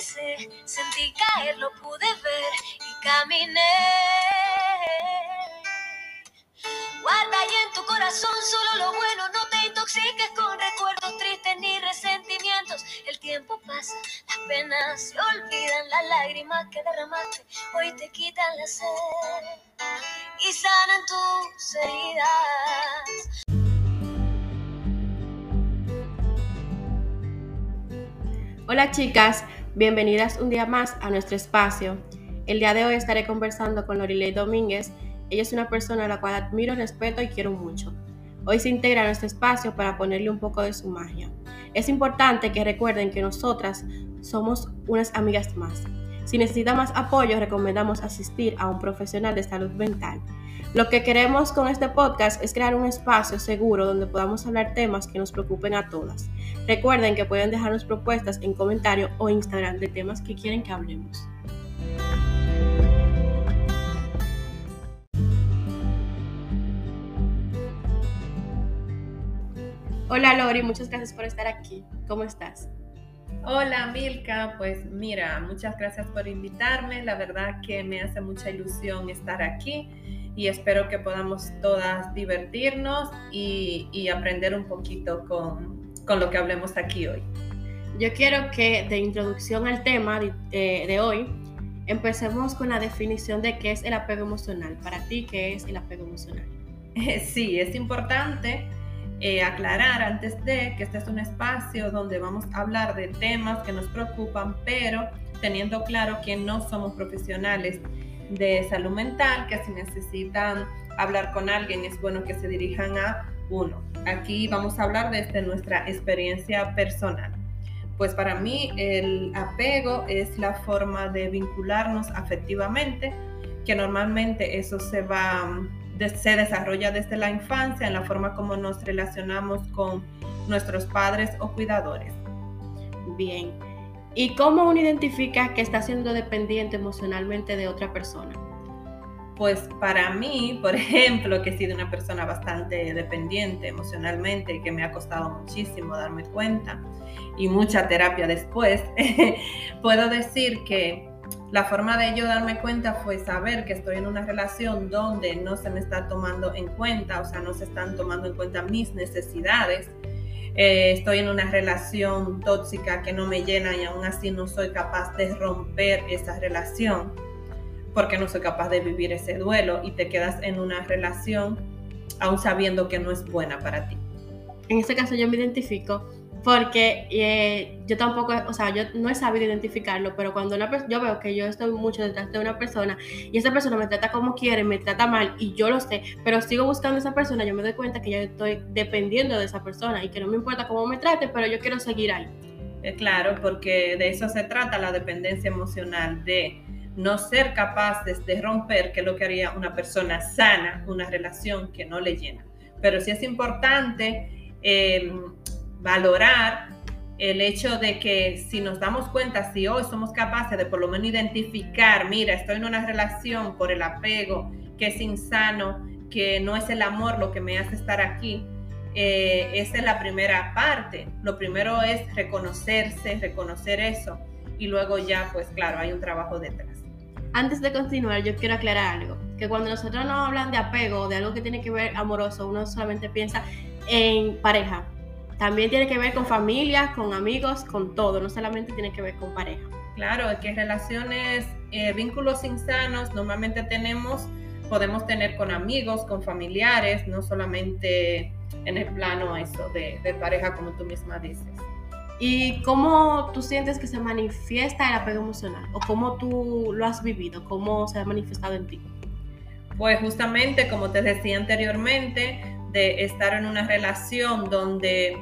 sentí caer, lo pude ver y caminé. Guarda ahí en tu corazón solo lo bueno, no te intoxiques con recuerdos tristes ni resentimientos. El tiempo pasa, las penas se olvidan, las lágrimas que derramaste hoy te quitan la sed y sanan tus heridas. Hola chicas, bienvenidas un día más a nuestro espacio. El día de hoy estaré conversando con Lorilei Domínguez. Ella es una persona a la cual admiro, respeto y quiero mucho. Hoy se integra a nuestro espacio para ponerle un poco de su magia. Es importante que recuerden que nosotras somos unas amigas más. Si necesita más apoyo, recomendamos asistir a un profesional de salud mental. Lo que queremos con este podcast es crear un espacio seguro donde podamos hablar temas que nos preocupen a todas. Recuerden que pueden dejarnos propuestas en comentario o Instagram de temas que quieren que hablemos. Hola Lori, muchas gracias por estar aquí. ¿Cómo estás? Hola Milka, pues mira, muchas gracias por invitarme. La verdad que me hace mucha ilusión estar aquí y espero que podamos todas divertirnos y, aprender un poquito con, lo que hablemos aquí hoy. Yo quiero que de introducción al tema de, de hoy empecemos con la definición de qué es el apego emocional. Para ti, ¿qué es el apego emocional? Sí, es importante eh, aclarar antes de que este es un espacio donde vamos a hablar de temas que nos preocupan, pero teniendo claro que no somos profesionales de salud mental, que si necesitan hablar con alguien es bueno que se dirijan a uno. Aquí vamos a hablar desde nuestra experiencia personal. Pues para mí el apego es la forma de vincularnos afectivamente, que normalmente eso se va se desarrolla desde la infancia en la forma como nos relacionamos con nuestros padres o cuidadores. Bien. ¿Y cómo uno identifica que está siendo dependiente emocionalmente de otra persona? Pues para mí, por ejemplo, que he sido una persona bastante dependiente emocionalmente y que me ha costado muchísimo darme cuenta y mucha terapia después, puedo decir que la forma de yo darme cuenta fue saber que estoy en una relación donde no se me está tomando en cuenta, o sea, no se están tomando en cuenta mis necesidades. Eh, estoy en una relación tóxica que no me llena y aún así no soy capaz de romper esa relación porque no soy capaz de vivir ese duelo y te quedas en una relación aún sabiendo que no es buena para ti. En este caso yo me identifico porque eh, yo tampoco, o sea, yo no he sabido identificarlo, pero cuando una yo veo que yo estoy mucho detrás de una persona y esa persona me trata como quiere, me trata mal y yo lo sé, pero sigo buscando a esa persona, yo me doy cuenta que yo estoy dependiendo de esa persona y que no me importa cómo me trate, pero yo quiero seguir ahí. Eh, claro, porque de eso se trata la dependencia emocional, de no ser capaces de romper, que es lo que haría una persona sana, una relación que no le llena. Pero sí es importante eh, valorar el hecho de que si nos damos cuenta, si hoy somos capaces de por lo menos identificar, mira, estoy en una relación por el apego que es insano, que no es el amor lo que me hace estar aquí, eh, esa es la primera parte. Lo primero es reconocerse, reconocer eso y luego ya, pues claro, hay un trabajo detrás. Antes de continuar, yo quiero aclarar algo, que cuando nosotros no hablan de apego, de algo que tiene que ver amoroso, uno solamente piensa en pareja, también tiene que ver con familia, con amigos, con todo, no solamente tiene que ver con pareja. Claro, que relaciones, eh, vínculos insanos normalmente tenemos, podemos tener con amigos, con familiares, no solamente en el plano eso de, de pareja como tú misma dices. ¿Y cómo tú sientes que se manifiesta el apego emocional? ¿O cómo tú lo has vivido? ¿Cómo se ha manifestado en ti? Pues justamente, como te decía anteriormente, de estar en una relación donde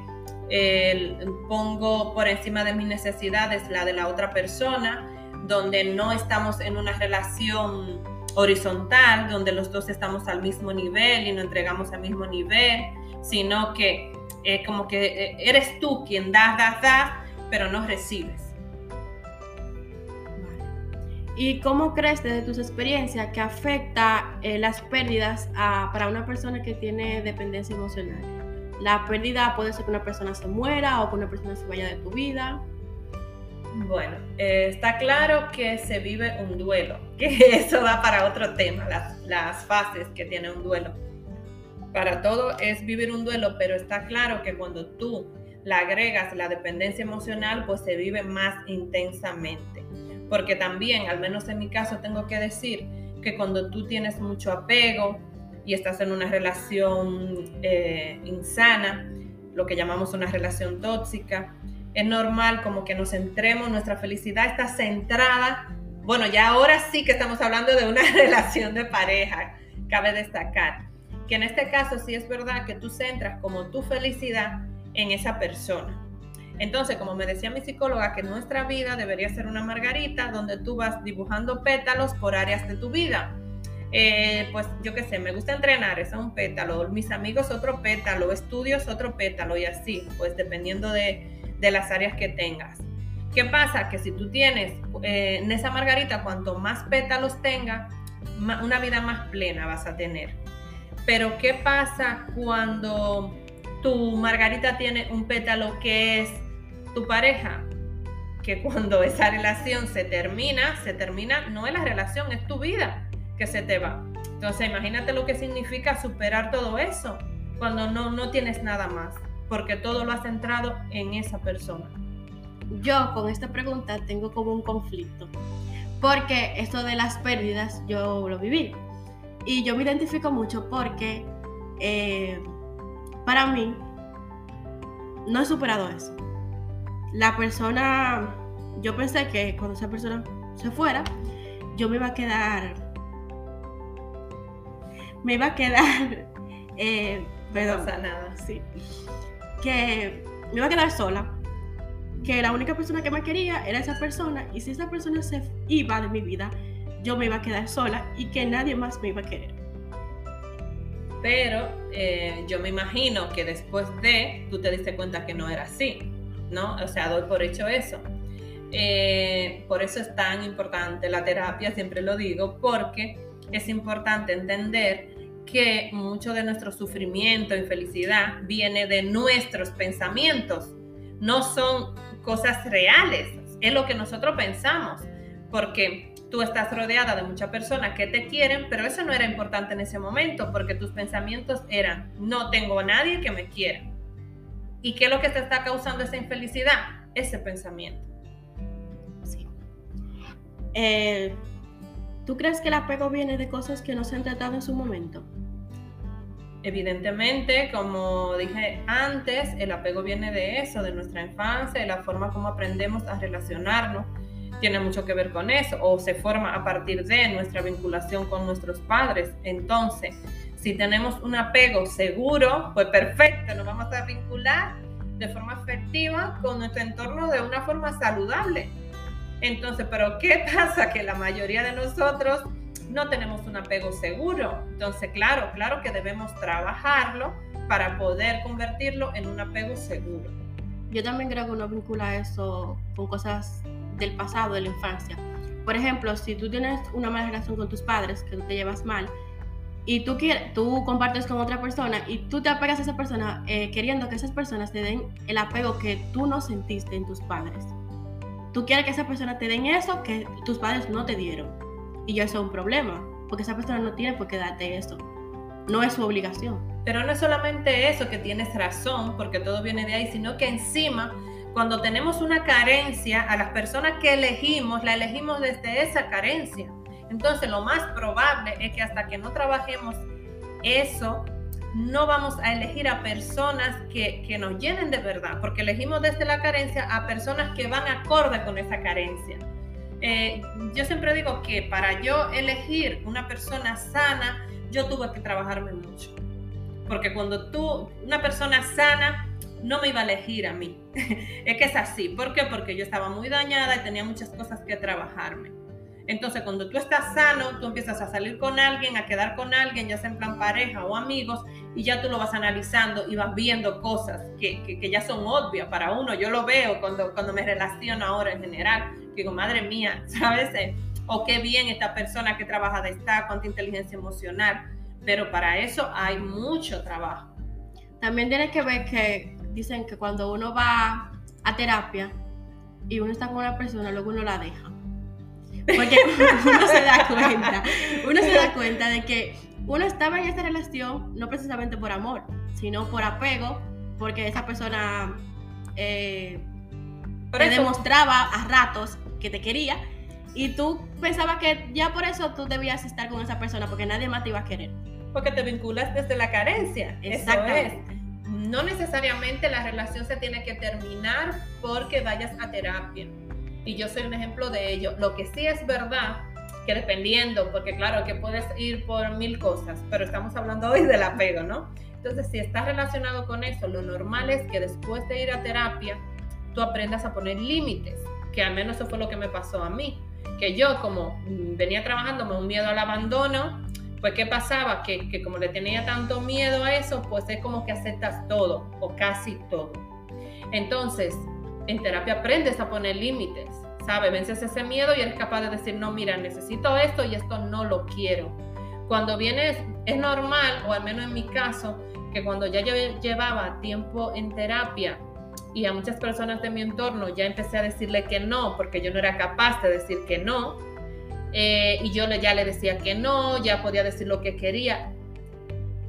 pongo por encima de mis necesidades la de la otra persona, donde no estamos en una relación horizontal, donde los dos estamos al mismo nivel y nos entregamos al mismo nivel, sino que es como que eh, eres tú quien das, das, das, pero no recibes. ¿Y cómo crees desde tus experiencias que afecta eh, las pérdidas para una persona que tiene dependencia emocional? La pérdida puede ser que una persona se muera o que una persona se vaya de tu vida. Bueno, eh, está claro que se vive un duelo, que eso va para otro tema, las, las fases que tiene un duelo. Para todo es vivir un duelo, pero está claro que cuando tú le agregas la dependencia emocional, pues se vive más intensamente. Porque también, al menos en mi caso, tengo que decir que cuando tú tienes mucho apego y estás en una relación eh, insana, lo que llamamos una relación tóxica, es normal como que nos centremos, nuestra felicidad está centrada. Bueno, ya ahora sí que estamos hablando de una relación de pareja, cabe destacar que en este caso sí es verdad que tú centras como tu felicidad en esa persona. Entonces, como me decía mi psicóloga, que nuestra vida debería ser una margarita donde tú vas dibujando pétalos por áreas de tu vida. Eh, pues yo qué sé, me gusta entrenar, es un pétalo, mis amigos otro pétalo, estudios otro pétalo y así, pues dependiendo de, las áreas que tengas. ¿Qué pasa? Que si tú tienes eh, en esa margarita, cuanto más pétalos tenga, una vida más plena vas a tener. Pero ¿qué pasa cuando tu margarita tiene un pétalo que es tu pareja? Que cuando esa relación se termina, se termina, no es la relación, es tu vida que se te va. Entonces imagínate lo que significa superar todo eso cuando no, no tienes nada más, porque todo lo has centrado en esa persona. Yo con esta pregunta tengo como un conflicto, porque esto de las pérdidas yo lo viví. Y yo me identifico mucho porque eh, para mí no he superado eso. La persona, yo pensé que cuando esa persona se fuera, yo me iba a quedar, me iba a quedar, eh, perdón, no nada. Sí, que me iba a quedar sola, que la única persona que me quería era esa persona y si esa persona se iba de mi vida, yo me iba a quedar sola y que nadie más me iba a querer. Pero eh, yo me imagino que después de, tú te diste cuenta que no era así, ¿no? O sea, doy por hecho eso. Eh, por eso es tan importante la terapia, siempre lo digo, porque es importante entender que mucho de nuestro sufrimiento, infelicidad, viene de nuestros pensamientos, no son cosas reales, es lo que nosotros pensamos, porque tú estás rodeada de muchas personas que te quieren, pero eso no era importante en ese momento porque tus pensamientos eran, no tengo a nadie que me quiera. ¿Y qué es lo que te está causando esa infelicidad? Ese pensamiento. Sí. Eh, ¿Tú crees que el apego viene de cosas que no se han tratado en su momento? Evidentemente, como dije antes, el apego viene de eso, de nuestra infancia, de la forma como aprendemos a relacionarnos tiene mucho que ver con eso o se forma a partir de nuestra vinculación con nuestros padres. Entonces, si tenemos un apego seguro, pues perfecto, nos vamos a vincular de forma afectiva con nuestro entorno de una forma saludable. Entonces, pero ¿qué pasa? Que la mayoría de nosotros no tenemos un apego seguro. Entonces, claro, claro que debemos trabajarlo para poder convertirlo en un apego seguro. Yo también creo que uno vincula eso con cosas del pasado, de la infancia. Por ejemplo, si tú tienes una mala relación con tus padres, que tú te llevas mal, y tú, quieres, tú compartes con otra persona y tú te apegas a esa persona eh, queriendo que esas personas te den el apego que tú no sentiste en tus padres. Tú quieres que esa persona te den eso que tus padres no te dieron. Y eso es un problema, porque esa persona no tiene por qué darte eso. No es su obligación. Pero no es solamente eso que tienes razón, porque todo viene de ahí, sino que encima cuando tenemos una carencia, a las personas que elegimos, la elegimos desde esa carencia. Entonces, lo más probable es que hasta que no trabajemos eso, no vamos a elegir a personas que, que, nos llenen de verdad, porque elegimos desde la carencia a personas que van acorde con esa carencia. Eh, yo siempre digo que para yo elegir una persona sana, yo tuve que trabajarme mucho. Porque cuando tú, una persona sana, no me iba a elegir a mí. es que es así. ¿Por qué? Porque yo estaba muy dañada y tenía muchas cosas que trabajarme. Entonces, cuando tú estás sano, tú empiezas a salir con alguien, a quedar con alguien, ya sea en plan pareja o amigos, y ya tú lo vas analizando y vas viendo cosas que, que, ya son obvias para uno. Yo lo veo cuando, cuando me relaciono ahora en general, digo, madre mía, ¿sabes? O qué bien esta persona que trabaja de esta, cuánta inteligencia emocional. Pero para eso hay mucho trabajo. También tienes que ver que dicen que cuando uno va a terapia, y uno está con una persona, luego uno la deja. Porque uno se da cuenta, uno se da cuenta de que uno estaba en esta relación no precisamente por amor, sino por apego, porque esa persona eh, te demostraba a ratos que te quería y tú pensabas que ya por eso tú debías estar con esa persona porque nadie más te iba a querer. Porque te vinculas desde la carencia. Exactamente. Eso es. No necesariamente la relación se tiene que terminar porque vayas a terapia. Y yo soy un ejemplo de ello. Lo que sí es verdad que dependiendo, porque claro que puedes ir por mil cosas, pero estamos hablando hoy del apego, ¿no? Entonces, si estás relacionado con eso, lo normal es que después de ir a terapia, tú aprendas a poner límites, que al menos eso fue lo que me pasó a mí, que yo como mm, venía trabajándome un miedo al abandono, pues ¿qué pasaba? Que, que como le tenía tanto miedo a eso, pues es como que aceptas todo o casi todo. Entonces, en terapia aprendes a poner límites, ¿sabes? Vences ese miedo y eres capaz de decir, no, mira, necesito esto y esto no lo quiero. Cuando vienes, es normal, o al menos en mi caso, que cuando ya yo llevaba tiempo en terapia y a muchas personas de mi entorno ya empecé a decirle que no, porque yo no era capaz de decir que no, eh, y yo ya le decía que no, ya podía decir lo que quería.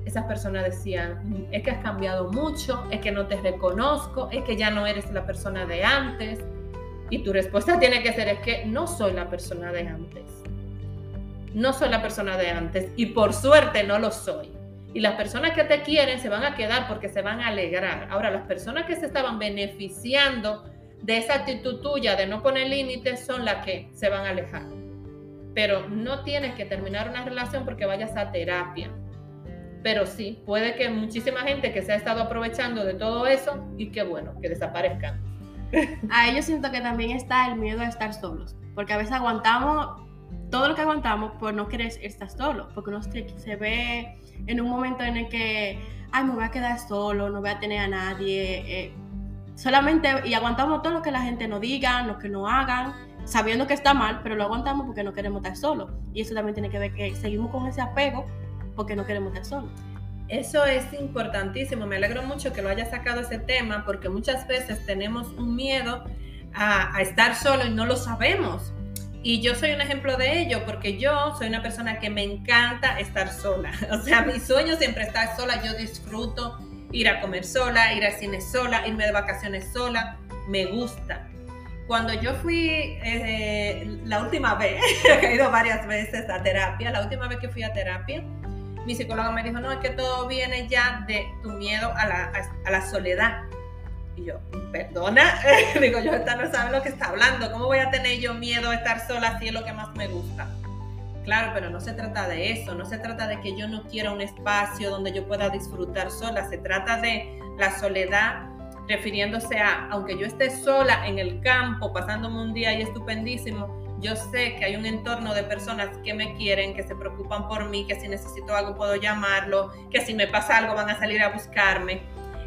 Esas personas decían, es que has cambiado mucho, es que no te reconozco, es que ya no eres la persona de antes. Y tu respuesta tiene que ser, es que no soy la persona de antes. No soy la persona de antes y por suerte no lo soy. Y las personas que te quieren se van a quedar porque se van a alegrar. Ahora, las personas que se estaban beneficiando de esa actitud tuya de no poner límites son las que se van a alejar. Pero no tienes que terminar una relación porque vayas a terapia. Pero sí, puede que muchísima gente que se ha estado aprovechando de todo eso y que bueno, que desaparezcan. A ellos siento que también está el miedo a estar solos, porque a veces aguantamos todo lo que aguantamos por no querer estar solo, porque uno se, ve en un momento en el que, ay, me voy a quedar solo, no voy a tener a nadie, eh, solamente, y aguantamos todo lo que la gente nos diga, lo que nos hagan, sabiendo que está mal, pero lo aguantamos porque no queremos estar solos. Y eso también tiene que ver que seguimos con ese apego porque no queremos estar solos. Eso es importantísimo. Me alegro mucho que lo haya sacado ese tema porque muchas veces tenemos un miedo a, a, estar solo y no lo sabemos. Y yo soy un ejemplo de ello porque yo soy una persona que me encanta estar sola. O sea, mi sueño siempre estar sola. Yo disfruto ir a comer sola, ir al cine sola, irme de vacaciones sola. Me gusta. Cuando yo fui eh, la última vez, he ido varias veces a terapia, la última vez que fui a terapia, mi psicóloga me dijo, no, es que todo viene ya de tu miedo a la, a, a la soledad. Y yo, perdona, digo yo, esta no sabe lo que está hablando, ¿cómo voy a tener yo miedo a estar sola si es lo que más me gusta? Claro, pero no se trata de eso, no se trata de que yo no quiera un espacio donde yo pueda disfrutar sola, se trata de la soledad refiriéndose a, aunque yo esté sola en el campo, pasándome un día y estupendísimo, yo sé que hay un entorno de personas que me quieren, que se preocupan por mí, que si necesito algo puedo llamarlo, que si me pasa algo van a salir a buscarme.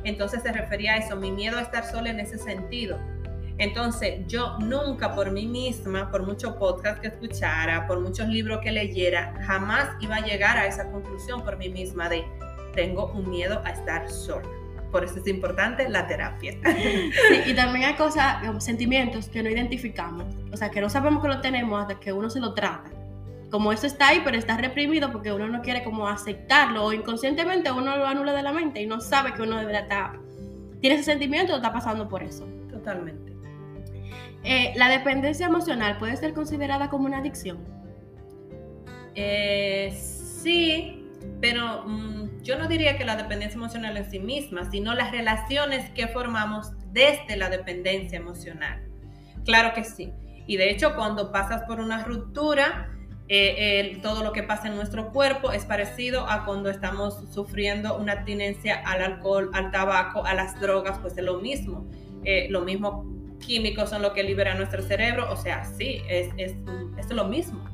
Entonces se refería a eso, mi miedo a estar sola en ese sentido. Entonces yo nunca por mí misma, por mucho podcast que escuchara, por muchos libros que leyera, jamás iba a llegar a esa conclusión por mí misma de tengo un miedo a estar sola. Por eso es importante la terapia. Sí, y también hay cosas, sentimientos que no identificamos, o sea, que no sabemos que lo tenemos hasta que uno se lo trata. Como eso está ahí, pero está reprimido porque uno no quiere como aceptarlo o inconscientemente uno lo anula de la mente y no sabe que uno debería estar, tiene ese sentimiento o está pasando por eso. Totalmente. Eh, ¿La dependencia emocional puede ser considerada como una adicción? Eh, sí, pero mmm, yo no diría que la dependencia emocional en sí misma, sino las relaciones que formamos desde la dependencia emocional. Claro que sí. Y de hecho, cuando pasas por una ruptura, eh, todo lo que pasa en nuestro cuerpo es parecido a cuando estamos sufriendo una abstinencia al alcohol, al tabaco, a las drogas, pues es lo mismo. Eh, lo mismo químicos son lo que libera nuestro cerebro, o sea, sí, es, es, es lo mismo.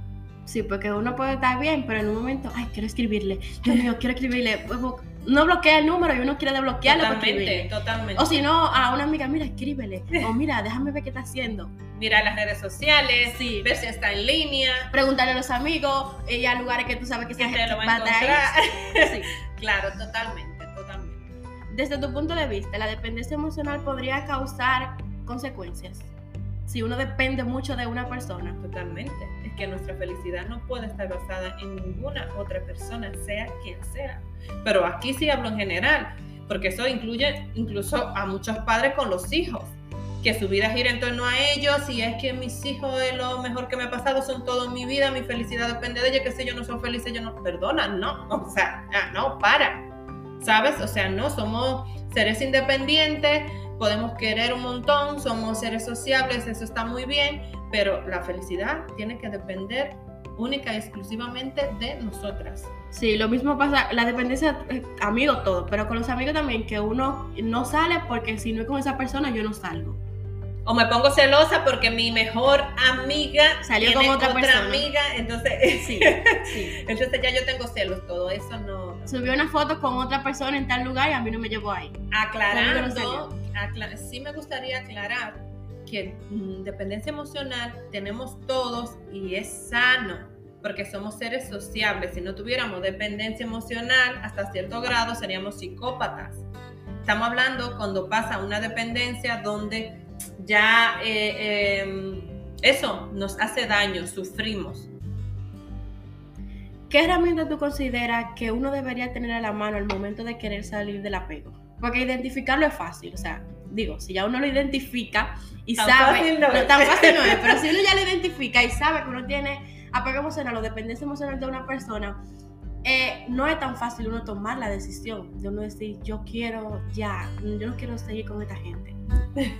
Sí, porque uno puede estar bien, pero en un momento, ay, quiero escribirle, Dios mío, quiero escribirle, no bloquea el número y uno quiere desbloquearlo. Totalmente, totalmente. O si no, a una amiga, mira, escríbele, o mira, déjame ver qué está haciendo. Mira las redes sociales, Sí. ver si está en línea. Preguntarle a los amigos, y a lugares que tú sabes que gente lo va a encontrar. Sí. Claro, totalmente, totalmente. Desde tu punto de vista, ¿la dependencia emocional podría causar consecuencias? si uno depende mucho de una persona. Totalmente. Que nuestra felicidad no puede estar basada en ninguna otra persona, sea quien sea. Pero aquí sí hablo en general, porque eso incluye incluso a muchos padres con los hijos, que su vida gira en torno a ellos y es que mis hijos es lo mejor que me ha pasado, son todo mi vida, mi felicidad depende de ellos, que si ellos no son felices, ellos no perdonan, no, o sea, no, para, ¿sabes? O sea, no, somos seres independientes, podemos querer un montón, somos seres sociables, eso está muy bien, pero la felicidad tiene que depender única y exclusivamente de nosotras. Sí, lo mismo pasa, la dependencia, eh, amigo todo, pero con los amigos también, que uno no sale porque si no es con esa persona, yo no salgo. O me pongo celosa porque mi mejor amiga salió con otra, persona. amiga, entonces, sí, sí. entonces ya yo tengo celos, todo eso no. Subió una foto con otra persona en tal lugar y a mí no me llevó ahí. Aclarando, sí me gustaría aclarar que mm, dependencia emocional tenemos todos y es sano porque somos seres sociables. Si no tuviéramos dependencia emocional, hasta cierto grado seríamos psicópatas. Estamos hablando cuando pasa una dependencia donde ya eh, em, eso nos hace daño, sufrimos. ¿Qué herramienta tú consideras que uno debería tener a la mano al momento de querer salir del apego? Porque identificarlo es fácil, o sea, digo, si ya uno lo identifica y sabe, no, tan fácil no es, pero si uno ya lo identifica y sabe que uno tiene apego emocional o dependencia emocional de una persona, eh, no es tan fácil uno tomar la decisión de uno decir, yo quiero ya, yo no quiero seguir con esta gente.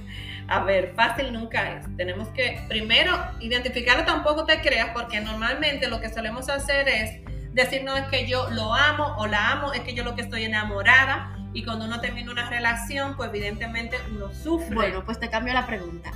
A ver, fácil nunca es. Tenemos que primero identificarlo tampoco te creas, porque normalmente lo que solemos hacer es decir, no es que yo lo amo o la amo, es que yo lo que estoy enamorada y cuando uno termina una relación, pues evidentemente uno sufre. Bueno, pues te cambio la pregunta.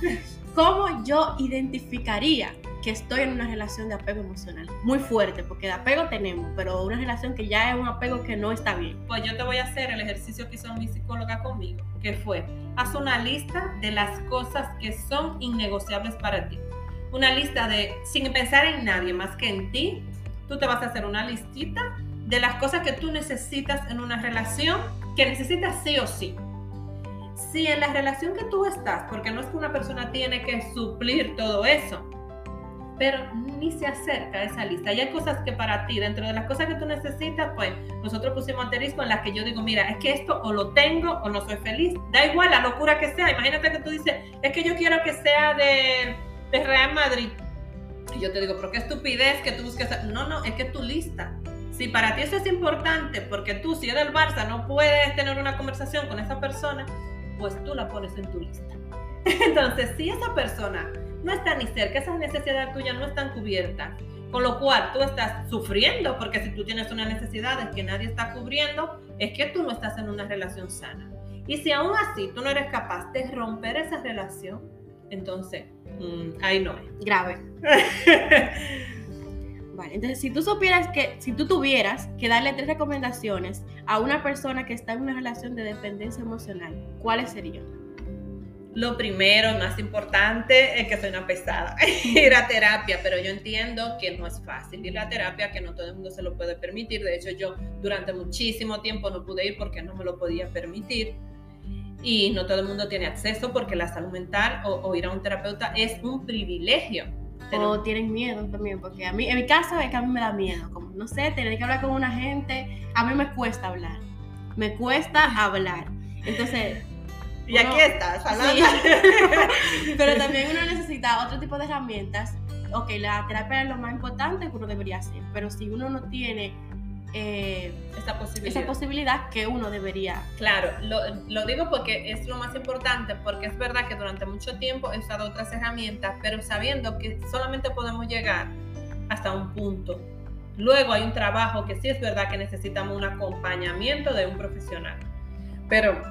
¿Cómo yo identificaría que estoy en una relación de apego emocional? Muy fuerte, porque de apego tenemos, pero una relación que ya es un apego que no está bien. Pues yo te voy a hacer el ejercicio que hizo mi psicóloga conmigo, que fue, haz una lista de las cosas que son innegociables para ti. Una lista de, sin pensar en nadie más que en ti, tú te vas a hacer una listita de las cosas que tú necesitas en una relación, que necesitas sí o sí. Si en la relación que tú estás, porque no es que una persona tiene que suplir todo eso, pero ni se acerca a esa lista. Y hay cosas que para ti, dentro de las cosas que tú necesitas, pues nosotros pusimos asterisco en las que yo digo, mira, es que esto o lo tengo o no soy feliz. Da igual la locura que sea. Imagínate que tú dices, es que yo quiero que sea de, de Real Madrid. Y yo te digo, pero qué estupidez que tú busques. No, no, es que tu lista si para ti eso es importante, porque tú, si eres del Barça, no puedes tener una conversación con esa persona, pues tú la pones en tu lista. Entonces, si esa persona no está ni cerca, esas necesidades tuyas no están cubiertas, con lo cual tú estás sufriendo, porque si tú tienes una necesidad que nadie está cubriendo, es que tú no estás en una relación sana. Y si aún así tú no eres capaz de romper esa relación, entonces mm, ahí no es. Grave. Entonces si tú supieras que, si tú tuvieras que darle tres recomendaciones a una persona que está en una relación de dependencia emocional, ¿cuáles serían? Lo primero, más importante, es que soy una pesada. ir a terapia, pero yo entiendo que no es fácil ir a terapia, que no todo el mundo se lo puede permitir. De hecho, yo durante muchísimo tiempo no pude ir porque no me lo podía permitir. Y no todo el mundo tiene acceso porque la salud mental o, o ir a un terapeuta es un privilegio o tienen miedo también, porque a mí, en mi caso es que a mí me da miedo, como, no sé, tener que hablar con una gente, a mí me cuesta hablar, me cuesta hablar. Entonces... Y aquí estás, hablando. pero también uno necesita otro tipo de herramientas. Ok, la terapia es lo más importante que uno debería hacer, pero si uno no tiene eh, esa, posibilidad. esa posibilidad que uno debería. Claro, lo, lo, digo porque es lo más importante, porque es verdad que durante mucho tiempo he usado otras herramientas, pero sabiendo que solamente podemos llegar hasta un punto. Luego hay un trabajo que sí es verdad que necesitamos un acompañamiento de un profesional. Pero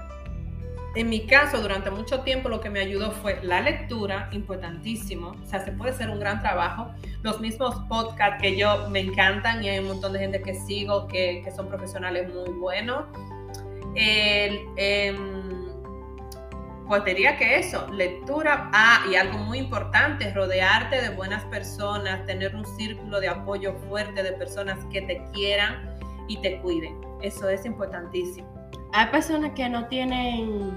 en mi caso, durante mucho tiempo lo que me ayudó fue la lectura, importantísimo. O sea, se puede hacer un gran trabajo. Los mismos podcasts que yo me encantan y hay un montón de gente que sigo que, son profesionales muy buenos. El, eh, pues diría que eso, lectura, ah, y algo muy importante, rodearte de buenas personas, tener un círculo de apoyo fuerte de personas que te quieran y te cuiden. Eso es importantísimo hay personas que no tienen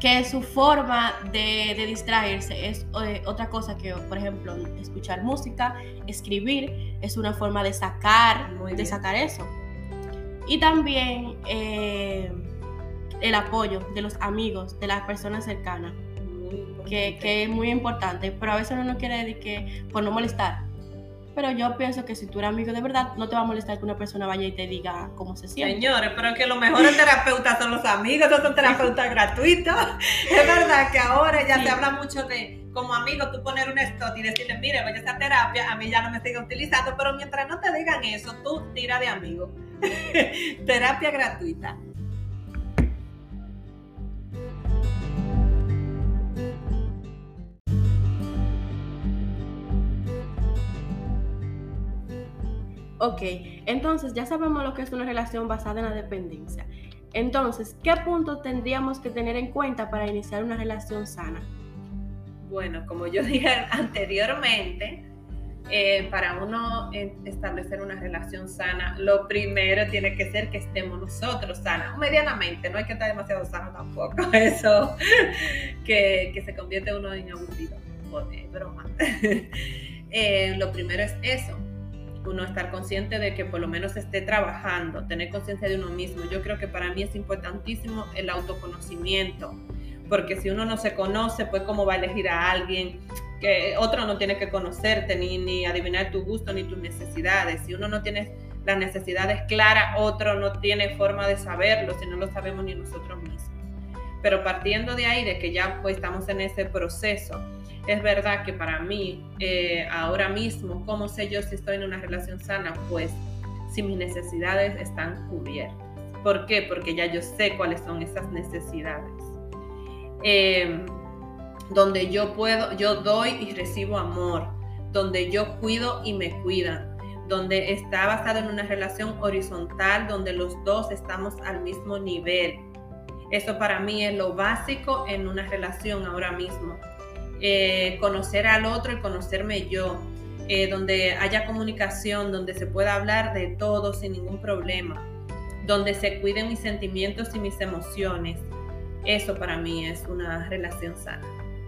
que su forma de, distraerse es eh, otra cosa que, por ejemplo, escuchar música, escribir, es una forma de sacar, de sacar eso. Y también eh, el apoyo de los amigos, de las personas cercanas, que, que, es muy importante, pero a veces uno no quiere decir que por no molestar, pero yo pienso que si tú eres amigo de verdad, no te va a molestar que una persona vaya y te diga cómo se siente. Señores, pero que los mejores terapeutas son los amigos, son terapeutas gratuitos. Es verdad que ahora ya se habla mucho de, como amigo, tú poner un stop y decirle, mire, vaya a esa terapia, a mí ya no me sigue utilizando, pero mientras no te digan eso, tú tira de amigo. terapia gratuita. Ok, entonces ya sabemos lo que es una relación basada en la dependencia. Entonces, ¿qué puntos tendríamos que tener en cuenta para iniciar una relación sana? Bueno, como yo dije anteriormente, eh, para uno establecer una relación sana, lo primero tiene que ser que estemos nosotros sanas, medianamente, no hay que estar demasiado sano tampoco, eso que, que se convierte uno en aburrido, broma. Eh, lo primero es eso, uno estar consciente de que por lo menos esté trabajando, tener conciencia de uno mismo. Yo creo que para mí es importantísimo el autoconocimiento, porque si uno no se conoce, pues cómo va a elegir a alguien que otro no tiene que conocerte, ni, ni adivinar tu gusto, ni tus necesidades. Si uno no tiene las necesidades claras, otro no tiene forma de saberlo, si no lo sabemos ni nosotros mismos. Pero partiendo de ahí, de que ya pues estamos en ese proceso, es verdad que para mí, eh, ahora mismo, ¿cómo sé yo si estoy en una relación sana? Pues si mis necesidades están cubiertas. ¿Por qué? Porque ya yo sé cuáles son esas necesidades. Em, donde yo puedo, yo doy y recibo amor, donde yo cuido y me cuidan, donde está basado en una relación horizontal, donde los dos estamos al mismo nivel. Eso para mí es lo básico en una relación ahora mismo. Eh, conocer al otro y conocerme yo, eh, donde haya comunicación, donde se pueda hablar de todo sin ningún problema, donde se cuiden mis sentimientos y mis emociones. Eso para mí es una relación sana.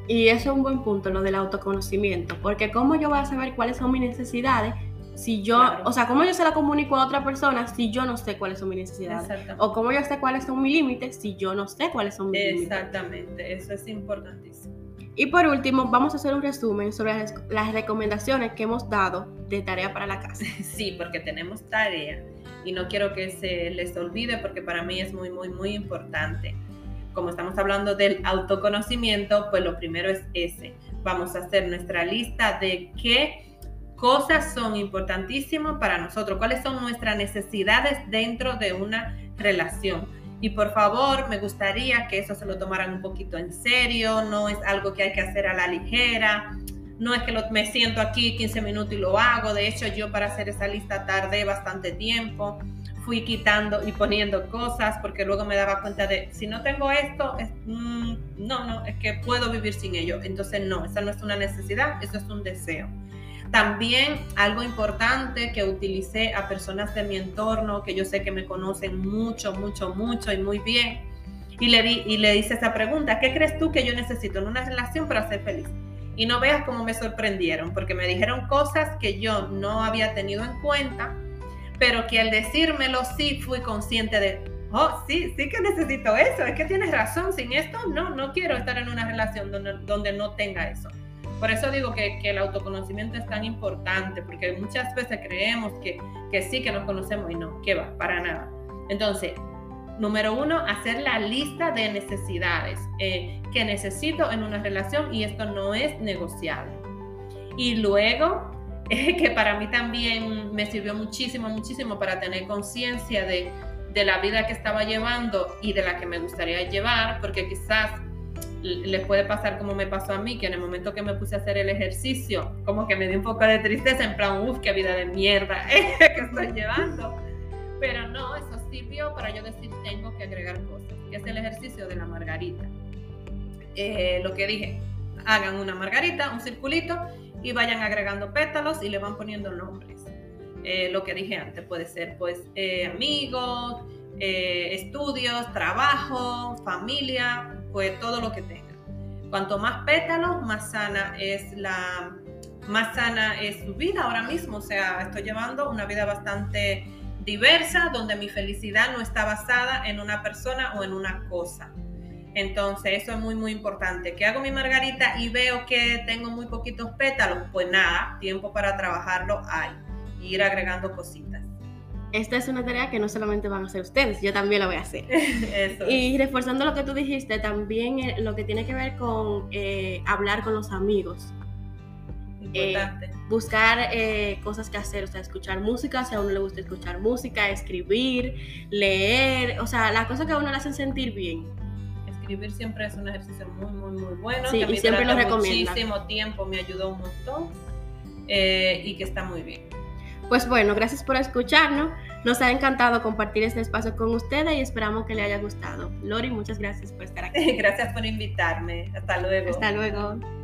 Y eso es un buen punto, lo del autoconocimiento, porque cómo yo voy a saber cuáles son mis necesidades si yo, o sea, cómo yo se la comunico a otra persona si yo no sé cuáles son mis necesidades. O cómo yo sé cuáles son mis límites si yo no sé cuáles son mis límites. Exactamente, eso es importantísimo. Y por último, vamos a hacer un resumen sobre las recomendaciones que hemos dado de tarea para la casa. Sí, porque tenemos tarea y no quiero que se les olvide porque para mí es muy, muy, muy importante. Como estamos hablando del autoconocimiento, pues lo primero es ese. Vamos a hacer nuestra lista de qué cosas son importantísimas para nosotros, cuáles son nuestras necesidades dentro de una relación y por favor, me gustaría que eso se lo tomaran un poquito en serio, no es algo que hay que hacer a la ligera, no es que me siento aquí 15 minutos y lo hago, de hecho yo para hacer esa lista tardé bastante tiempo, fui quitando y poniendo cosas porque luego me daba cuenta de, si no tengo esto, mm, no, no, es que puedo vivir sin ello, entonces no, esa no es una necesidad, eso es un deseo. También algo importante que utilicé a personas de mi entorno que yo sé que me conocen mucho, mucho, mucho y muy bien. Y le, di, y le hice esa pregunta, ¿qué crees tú que yo necesito en una relación para ser feliz? Y no veas cómo me sorprendieron, porque me dijeron cosas que yo no había tenido en cuenta, pero que al decírmelo sí fui consciente de, oh, sí, sí que necesito eso, es que tienes razón, sin esto no, no quiero estar en una relación donde, donde no tenga eso. Por eso digo que, el autoconocimiento es tan importante, porque muchas veces creemos que, sí que nos conocemos y no, que va, para nada. Entonces, número uno, hacer la lista de necesidades eh, que necesito en una relación y esto no es negociable. Y luego, que para mí también me sirvió muchísimo, muchísimo para tener conciencia de la vida que estaba llevando y de la que me gustaría llevar, porque quizás les puede pasar como me pasó a mí, que en el momento que me puse a hacer el ejercicio, como que me dio un poco de tristeza, en plan, uff, qué vida de mierda que estoy llevando. Pero no, eso sirvió para yo decir, tengo que agregar cosas, es el ejercicio de la margarita. Eh, lo que dije, hagan una margarita, un circulito, y vayan agregando pétalos y le van poniendo nombres. Eh, lo que dije antes puede ser, pues, eh, amigos, estudios, trabajo, familia, pues todo lo que tenga. Cuanto más pétalos, más sana es la más sana es su vida ahora mismo. O sea, estoy llevando una vida bastante diversa donde mi felicidad no está basada en una persona o en una cosa. Entonces, eso es muy, muy importante. ¿Qué hago mi margarita y veo que tengo muy poquitos pétalos? Pues nada, tiempo para trabajarlo hay. Ir agregando cositas. Esta es una tarea que no solamente van a hacer ustedes, yo también la voy a hacer. Y reforzando lo que tú dijiste, también eh, lo que tiene que ver con eh, hablar con los amigos. Eh, buscar cosas que hacer, o sea, escuchar música, si a uno le gusta escuchar música, escribir, leer, o sea, las cosas que a uno le hacen sentir bien escribir siempre es un ejercicio muy, muy, muy bueno. Sí, y siempre lo recomiendo. Muchísimo tiempo, me ayudó un montón eh, y que está muy bien. Pues bueno, gracias por escucharnos. Nos ha encantado compartir este espacio con ustedes y esperamos que le haya gustado. Lori, muchas gracias por estar aquí. gracias por invitarme. Hasta luego. Hasta luego.